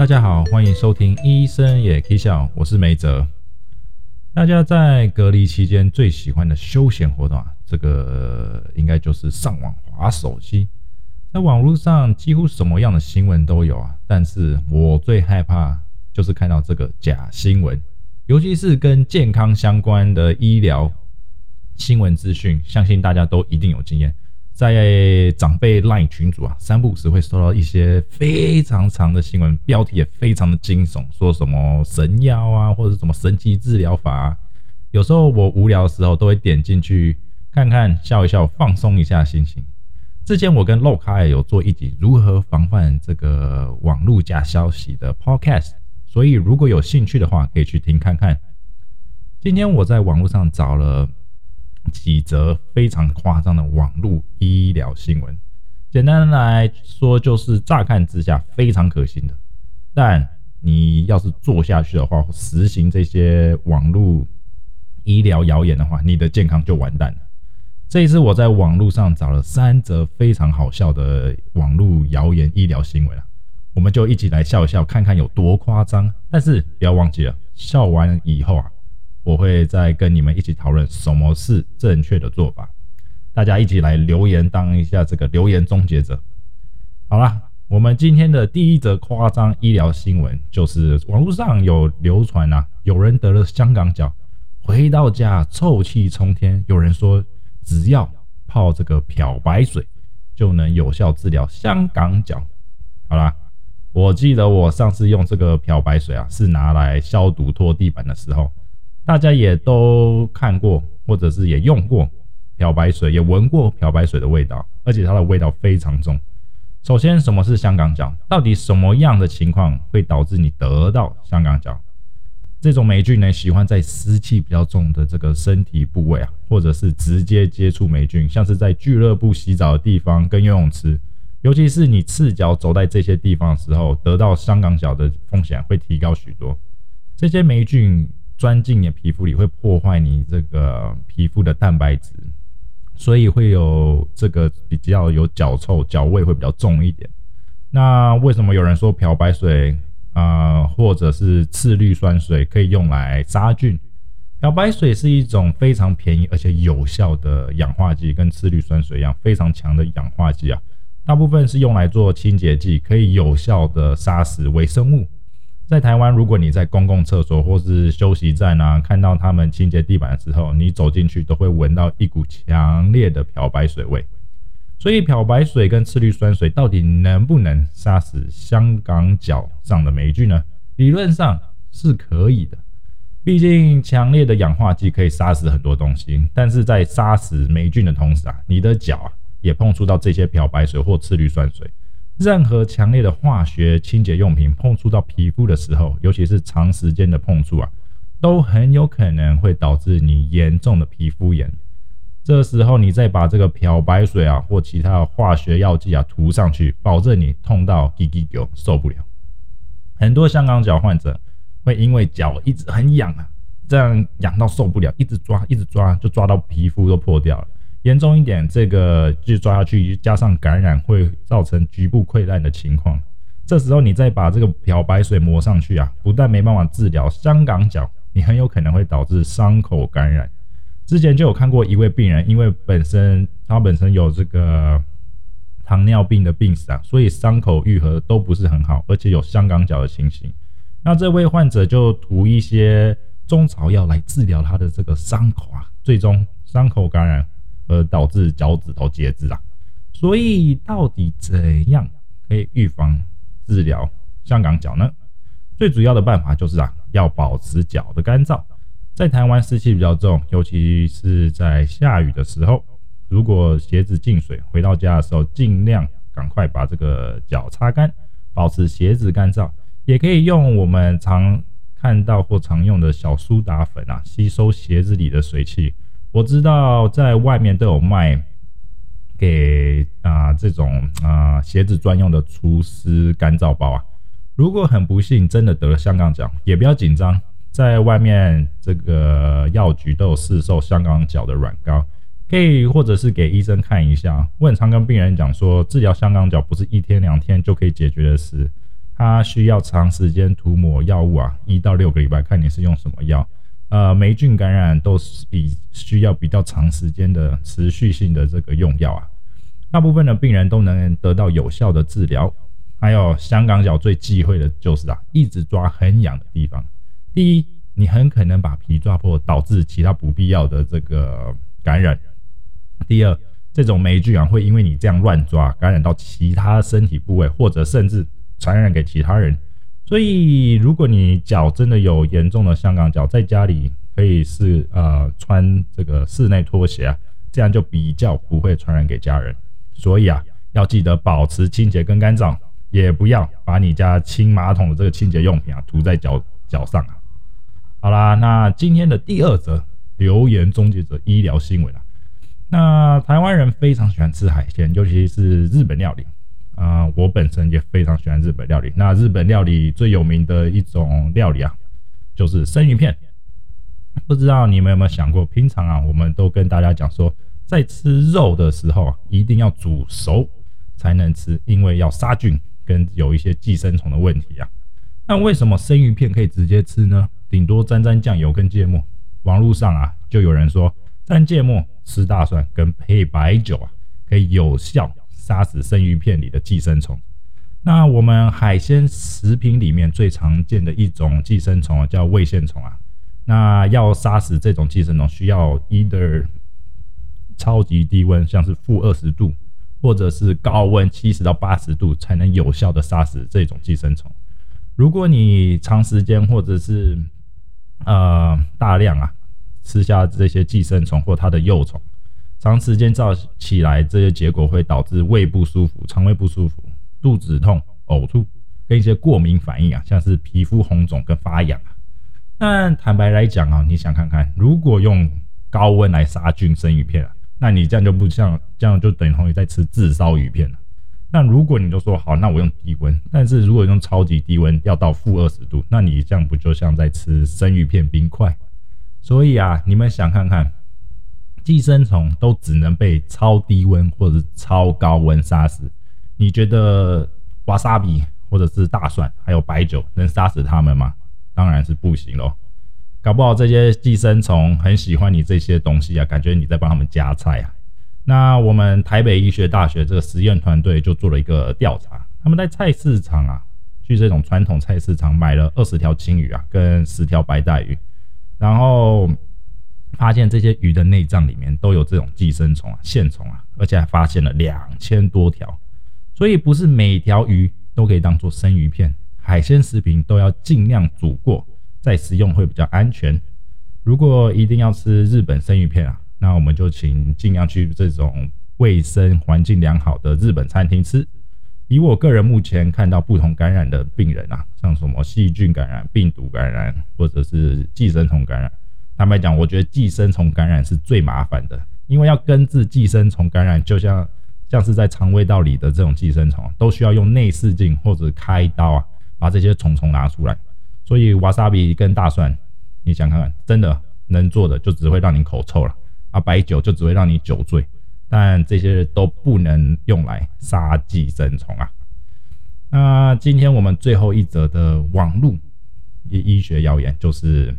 大家好，欢迎收听医生也可以笑，我是梅泽。大家在隔离期间最喜欢的休闲活动啊，这个应该就是上网划手机。在网络上几乎什么样的新闻都有啊，但是我最害怕就是看到这个假新闻，尤其是跟健康相关的医疗新闻资讯，相信大家都一定有经验。在长辈 LINE 群组啊，三不五时会收到一些非常长的新闻，标题也非常的惊悚，说什么神药啊，或者什么神奇治疗法啊。有时候我无聊的时候，都会点进去看看，笑一笑，放松一下心情。之前我跟 l o 卡也有做一集如何防范这个网络假消息的 Podcast，所以如果有兴趣的话，可以去听看看。今天我在网络上找了。几则非常夸张的网络医疗新闻，简单来说，就是乍看之下非常可信的，但你要是做下去的话，实行这些网络医疗谣言的话，你的健康就完蛋了。这一次我在网络上找了三则非常好笑的网络谣言医疗新闻啊，我们就一起来笑一笑，看看有多夸张。但是不要忘记了，笑完以后啊。我会再跟你们一起讨论什么是正确的做法，大家一起来留言当一下这个留言终结者。好了，我们今天的第一则夸张医疗新闻就是网络上有流传啊，有人得了香港脚，回到家臭气冲天。有人说只要泡这个漂白水就能有效治疗香港脚。好啦，我记得我上次用这个漂白水啊，是拿来消毒拖地板的时候。大家也都看过，或者是也用过漂白水，也闻过漂白水的味道，而且它的味道非常重。首先，什么是香港脚？到底什么样的情况会导致你得到香港脚？这种霉菌呢，喜欢在湿气比较重的这个身体部位啊，或者是直接接触霉菌，像是在俱乐部洗澡的地方跟游泳池，尤其是你赤脚走在这些地方的时候，得到香港脚的风险会提高许多。这些霉菌。钻进你的皮肤里会破坏你这个皮肤的蛋白质，所以会有这个比较有脚臭、脚味会比较重一点。那为什么有人说漂白水啊，或者是次氯酸水可以用来杀菌？漂白水是一种非常便宜而且有效的氧化剂，跟次氯酸水一样非常强的氧化剂啊。大部分是用来做清洁剂，可以有效的杀死微生物。在台湾，如果你在公共厕所或是休息站啊，看到他们清洁地板的时候，你走进去都会闻到一股强烈的漂白水味。所以，漂白水跟次氯酸水到底能不能杀死香港脚上的霉菌呢？理论上是可以的，毕竟强烈的氧化剂可以杀死很多东西。但是在杀死霉菌的同时啊，你的脚啊也碰触到这些漂白水或次氯酸水。任何强烈的化学清洁用品碰触到皮肤的时候，尤其是长时间的碰触啊，都很有可能会导致你严重的皮肤炎。这时候你再把这个漂白水啊或其他的化学药剂啊涂上去，保证你痛到滴滴狗受不了。很多香港脚患者会因为脚一直很痒啊，这样痒到受不了，一直抓一直抓，就抓到皮肤都破掉了。严重一点，这个就抓下去，加上感染，会造成局部溃烂的情况。这时候你再把这个漂白水抹上去啊，不但没办法治疗香港脚，你很有可能会导致伤口感染。之前就有看过一位病人，因为本身他本身有这个糖尿病的病史啊，所以伤口愈合都不是很好，而且有香港脚的情形。那这位患者就涂一些中草药来治疗他的这个伤口啊，最终伤口感染。而导致脚趾头截肢啊，所以到底怎样可以预防治疗香港脚呢？最主要的办法就是啊，要保持脚的干燥。在台湾湿气比较重，尤其是在下雨的时候，如果鞋子进水，回到家的时候尽量赶快把这个脚擦干，保持鞋子干燥。也可以用我们常看到或常用的小苏打粉啊，吸收鞋子里的水汽。我知道在外面都有卖给啊这种啊鞋子专用的除湿干燥包啊。如果很不幸真的得了香港脚，也不要紧张，在外面这个药局都有市售香港脚的软膏，可以或者是给医生看一下。我很常跟病人讲说，治疗香港脚不是一天两天就可以解决的事，它需要长时间涂抹药物啊，一到六个礼拜，看你是用什么药。呃，霉菌感染都是比需要比较长时间的持续性的这个用药啊。大部分的病人都能得到有效的治疗。还有香港脚最忌讳的就是啊，一直抓很痒的地方。第一，你很可能把皮抓破，导致其他不必要的这个感染。第二，这种霉菌啊，会因为你这样乱抓，感染到其他身体部位，或者甚至传染给其他人。所以，如果你脚真的有严重的香港脚，在家里可以是呃穿这个室内拖鞋啊，这样就比较不会传染给家人。所以啊，要记得保持清洁跟干燥。也不要把你家清马桶的这个清洁用品啊涂在脚脚上啊。好啦，那今天的第二则留言终结者医疗新闻啊。那台湾人非常喜欢吃海鲜，尤其是日本料理啊。我本身也非常喜欢日本料理。那日本料理最有名的一种料理啊，就是生鱼片。不知道你们有没有想过，平常啊，我们都跟大家讲说，在吃肉的时候啊，一定要煮熟才能吃，因为要杀菌。跟有一些寄生虫的问题啊，那为什么生鱼片可以直接吃呢？顶多沾沾酱油跟芥末。网络上啊，就有人说蘸芥末吃大蒜跟配白酒啊，可以有效杀死生鱼片里的寄生虫。那我们海鲜食品里面最常见的一种寄生虫啊，叫胃线虫啊。那要杀死这种寄生虫，需要 either 超级低温，像是负二十度。或者是高温七十到八十度才能有效的杀死这种寄生虫。如果你长时间或者是呃大量啊吃下这些寄生虫或它的幼虫，长时间照起来，这些结果会导致胃不舒服、肠胃不舒服、肚子痛、呕吐跟一些过敏反应啊，像是皮肤红肿跟发痒啊。但坦白来讲啊，你想看看，如果用高温来杀菌生鱼片啊。那你这样就不像，这样就等同于在吃炙烧鱼片了。那如果你就说好，那我用低温，但是如果用超级低温要到负二十度，那你这样不就像在吃生鱼片冰块？所以啊，你们想看看，寄生虫都只能被超低温或者超高温杀死，你觉得瓦萨比或者是大蒜还有白酒能杀死它们吗？当然是不行喽。搞不好这些寄生虫很喜欢你这些东西啊，感觉你在帮他们夹菜啊。那我们台北医学大学这个实验团队就做了一个调查，他们在菜市场啊，去这种传统菜市场买了二十条青鱼啊，跟十条白带鱼，然后发现这些鱼的内脏里面都有这种寄生虫啊、线虫啊，而且还发现了两千多条。所以不是每条鱼都可以当做生鱼片，海鲜食品都要尽量煮过。再食用会比较安全。如果一定要吃日本生鱼片啊，那我们就请尽量去这种卫生环境良好的日本餐厅吃。以我个人目前看到不同感染的病人啊，像什么细菌感染、病毒感染，或者是寄生虫感染，坦白讲，我觉得寄生虫感染是最麻烦的，因为要根治寄生虫感染，就像像是在肠胃道里的这种寄生虫，都需要用内视镜或者开刀啊，把这些虫虫拿出来。所以瓦萨比跟大蒜，你想看看，真的能做的就只会让你口臭了啊，白酒就只会让你酒醉，但这些都不能用来杀寄生虫啊。那今天我们最后一则的网络医医学谣言，就是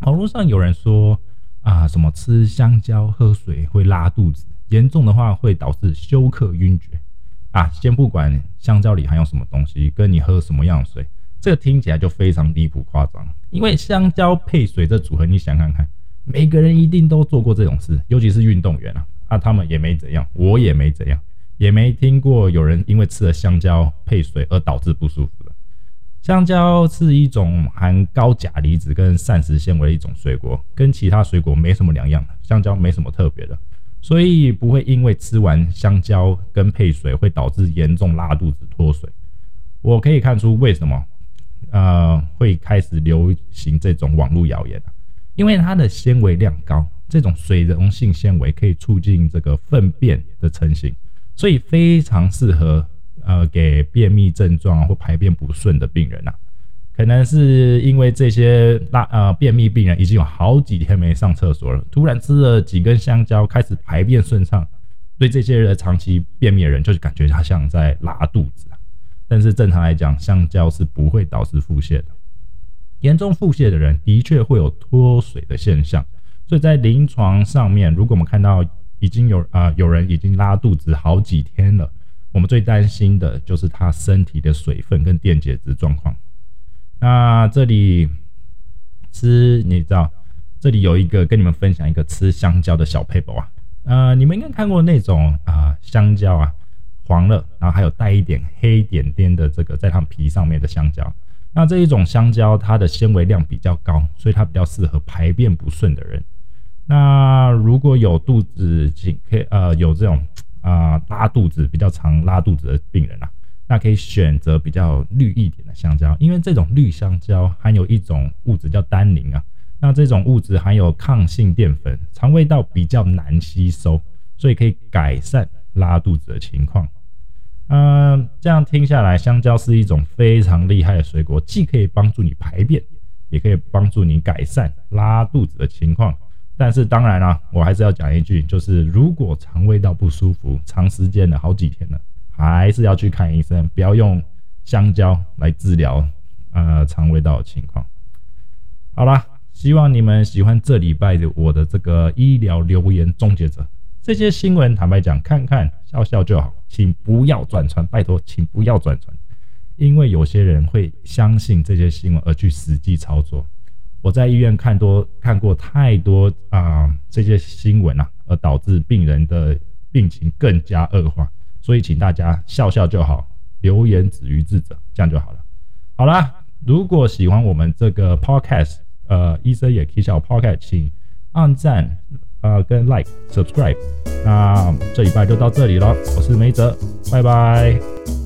网络上有人说啊，什么吃香蕉喝水会拉肚子，严重的话会导致休克晕厥啊。先不管香蕉里含有什么东西，跟你喝什么样的水。这个听起来就非常离谱夸张，因为香蕉配水这组合，你想看看，每个人一定都做过这种事，尤其是运动员啊，啊，他们也没怎样，我也没怎样，也没听过有人因为吃了香蕉配水而导致不舒服的。香蕉是一种含高钾离子跟膳食纤维的一种水果，跟其他水果没什么两样，香蕉没什么特别的，所以不会因为吃完香蕉跟配水会导致严重拉肚子脱水。我可以看出为什么。呃，会开始流行这种网络谣言因为它的纤维量高，这种水溶性纤维可以促进这个粪便的成型，所以非常适合呃给便秘症状或排便不顺的病人呐。可能是因为这些拉呃便秘病人已经有好几天没上厕所了，突然吃了几根香蕉，开始排便顺畅，对这些人长期便秘的人，就是感觉他像在拉肚子啊。但是正常来讲，香蕉是不会导致腹泻的。严重腹泻的人的确会有脱水的现象，所以在临床上面，如果我们看到已经有啊有人已经拉肚子好几天了，我们最担心的就是他身体的水分跟电解质状况。那这里吃，你知道，这里有一个跟你们分享一个吃香蕉的小 paper 啊，呃，你们应该看过那种啊香蕉啊黄了，然后还有带一点黑点点的这个在它皮上面的香蕉。那这一种香蕉，它的纤维量比较高，所以它比较适合排便不顺的人。那如果有肚子紧，可以呃有这种啊拉肚子比较常拉肚子的病人啊，那可以选择比较绿一点的香蕉，因为这种绿香蕉含有一种物质叫单宁啊。那这种物质含有抗性淀粉，肠胃道比较难吸收，所以可以改善拉肚子的情况。嗯，这样听下来，香蕉是一种非常厉害的水果，既可以帮助你排便，也可以帮助你改善拉肚子的情况。但是当然啦，我还是要讲一句，就是如果肠胃道不舒服，长时间的好几天了，还是要去看医生，不要用香蕉来治疗呃肠胃道的情况。好啦，希望你们喜欢这礼拜的我的这个医疗留言终结者。这些新闻，坦白讲，看看笑笑就好，请不要转传，拜托，请不要转传，因为有些人会相信这些新闻而去实际操作。我在医院看多看过太多啊这些新闻啊，而导致病人的病情更加恶化，所以请大家笑笑就好，留言止于智者，这样就好了。好啦，如果喜欢我们这个 podcast，呃，医生也可以笑 podcast，请按赞。呃，跟 like subscribe，那这礼拜就到这里了，我是梅泽，拜拜。